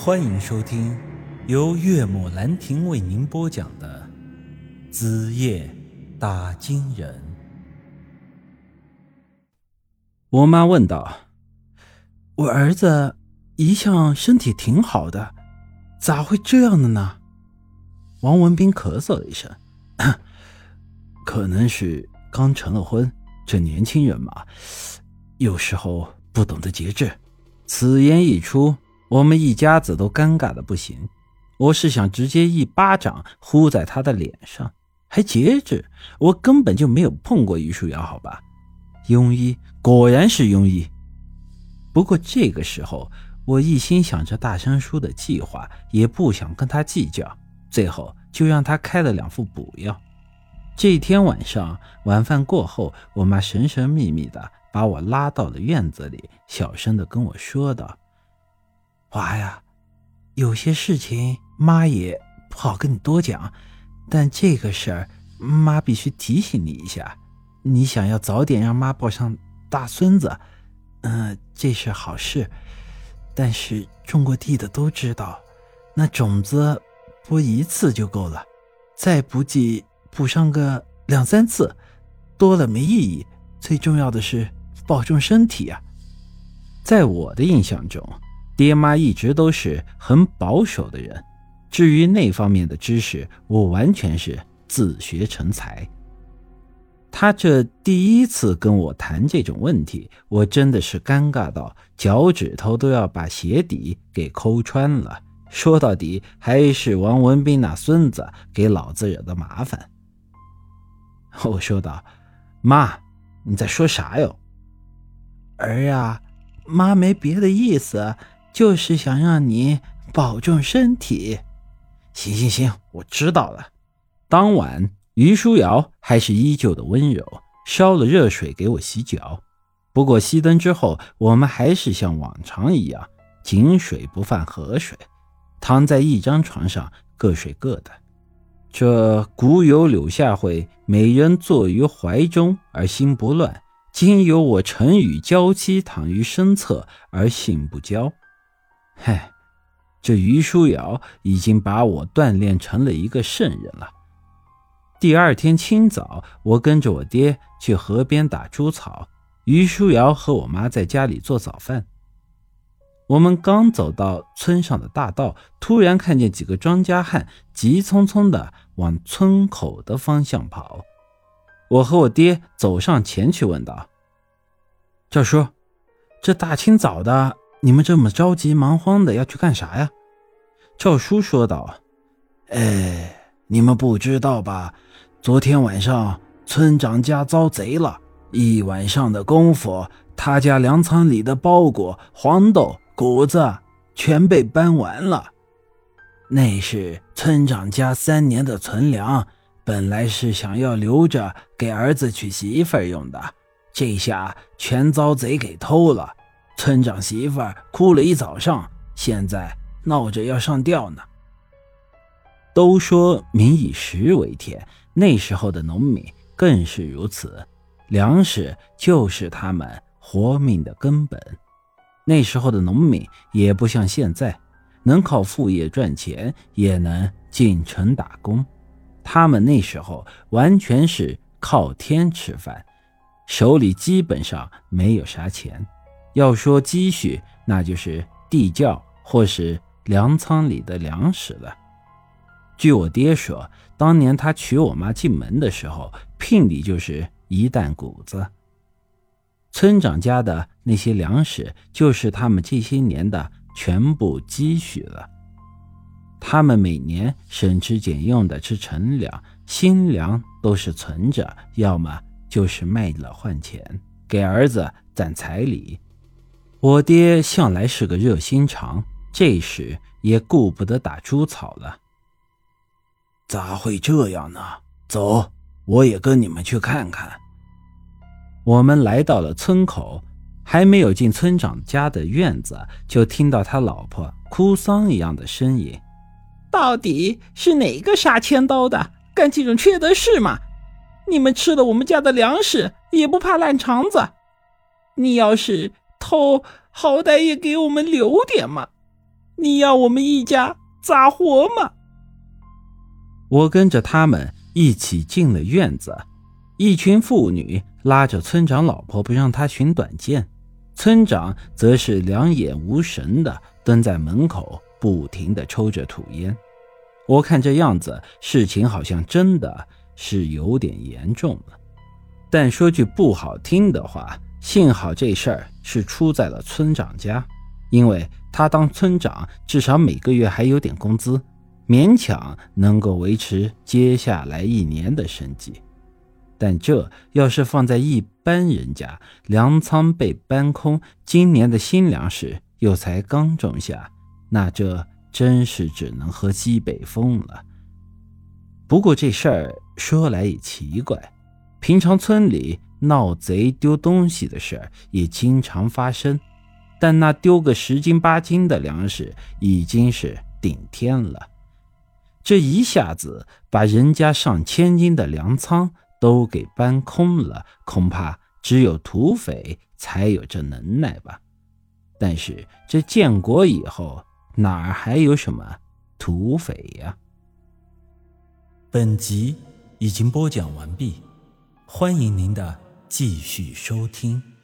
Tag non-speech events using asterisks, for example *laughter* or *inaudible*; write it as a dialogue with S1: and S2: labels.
S1: 欢迎收听由岳母兰亭为您播讲的《子夜打金人》。我妈问道：“我儿子一向身体挺好的，咋会这样的呢？”王文斌咳嗽了一声：“ *clears throat* 可能是刚成了婚，这年轻人嘛，有时候不懂得节制。”此言一出。我们一家子都尴尬的不行，我是想直接一巴掌呼在他的脸上，还节制？我根本就没有碰过于书瑶，好吧？庸医果然是庸医。不过这个时候，我一心想着大山叔的计划，也不想跟他计较，最后就让他开了两副补药。这天晚上晚饭过后，我妈神神秘秘的把我拉到了院子里，小声的跟我说道。娃呀，有些事情妈也不好跟你多讲，但这个事儿妈必须提醒你一下。你想要早点让妈抱上大孙子，嗯，这是好事。但是种过地的都知道，那种子播一次就够了，再不济补上个两三次，多了没意义。最重要的是保重身体啊！在我的印象中。爹妈一直都是很保守的人，至于那方面的知识，我完全是自学成才。他这第一次跟我谈这种问题，我真的是尴尬到脚趾头都要把鞋底给抠穿了。说到底，还是王文斌那孙子给老子惹的麻烦。我说道：“妈，你在说啥哟？儿呀，妈没别的意思。”就是想让你保重身体。行行行，我知道了。当晚，于书瑶还是依旧的温柔，烧了热水给我洗脚。不过熄灯之后，我们还是像往常一样，井水不犯河水，躺在一张床上各睡各的。这古有柳下惠“美人坐于怀中而心不乱”，今有我陈与娇妻躺于身侧而性不焦。嗨，这于书瑶已经把我锻炼成了一个圣人了。第二天清早，我跟着我爹去河边打猪草，于书瑶和我妈在家里做早饭。我们刚走到村上的大道，突然看见几个庄稼汉急匆匆的往村口的方向跑。我和我爹走上前去问道：“赵叔，这大清早的。”你们这么着急忙慌的要去干啥呀？赵叔说道：“
S2: 哎，你们不知道吧？昨天晚上村长家遭贼了，一晚上的功夫，他家粮仓里的包裹、黄豆、谷子全被搬完了。那是村长家三年的存粮，本来是想要留着给儿子娶媳妇用的，这下全遭贼给偷了。”村长媳妇儿哭了一早上，现在闹着要上吊呢。
S1: 都说民以食为天，那时候的农民更是如此，粮食就是他们活命的根本。那时候的农民也不像现在，能靠副业赚钱，也能进城打工。他们那时候完全是靠天吃饭，手里基本上没有啥钱。要说积蓄，那就是地窖或是粮仓里的粮食了。据我爹说，当年他娶我妈进门的时候，聘礼就是一担谷子。村长家的那些粮食，就是他们这些年的全部积蓄了。他们每年省吃俭用的吃陈粮、新粮，都是存着，要么就是卖了换钱，给儿子攒彩礼。我爹向来是个热心肠，这时也顾不得打猪草了。
S2: 咋会这样呢？走，我也跟你们去看看。
S1: 我们来到了村口，还没有进村长家的院子，就听到他老婆哭丧一样的声音：“
S3: 到底是哪个杀千刀的，干这种缺德事吗？你们吃了我们家的粮食，也不怕烂肠子？你要是……”偷，好歹也给我们留点嘛！你要我们一家咋活嘛？
S1: 我跟着他们一起进了院子，一群妇女拉着村长老婆不让他寻短见，村长则是两眼无神的蹲在门口，不停的抽着土烟。我看这样子，事情好像真的是有点严重了。但说句不好听的话，幸好这事儿是出在了村长家，因为他当村长，至少每个月还有点工资。勉强能够维持接下来一年的生计，但这要是放在一般人家，粮仓被搬空，今年的新粮食又才刚种下，那这真是只能喝西北风了。不过这事儿说来也奇怪，平常村里闹贼丢东西的事儿也经常发生，但那丢个十斤八斤的粮食已经是顶天了。这一下子把人家上千斤的粮仓都给搬空了，恐怕只有土匪才有这能耐吧。但是这建国以后哪儿还有什么土匪呀？
S4: 本集已经播讲完毕，欢迎您的继续收听。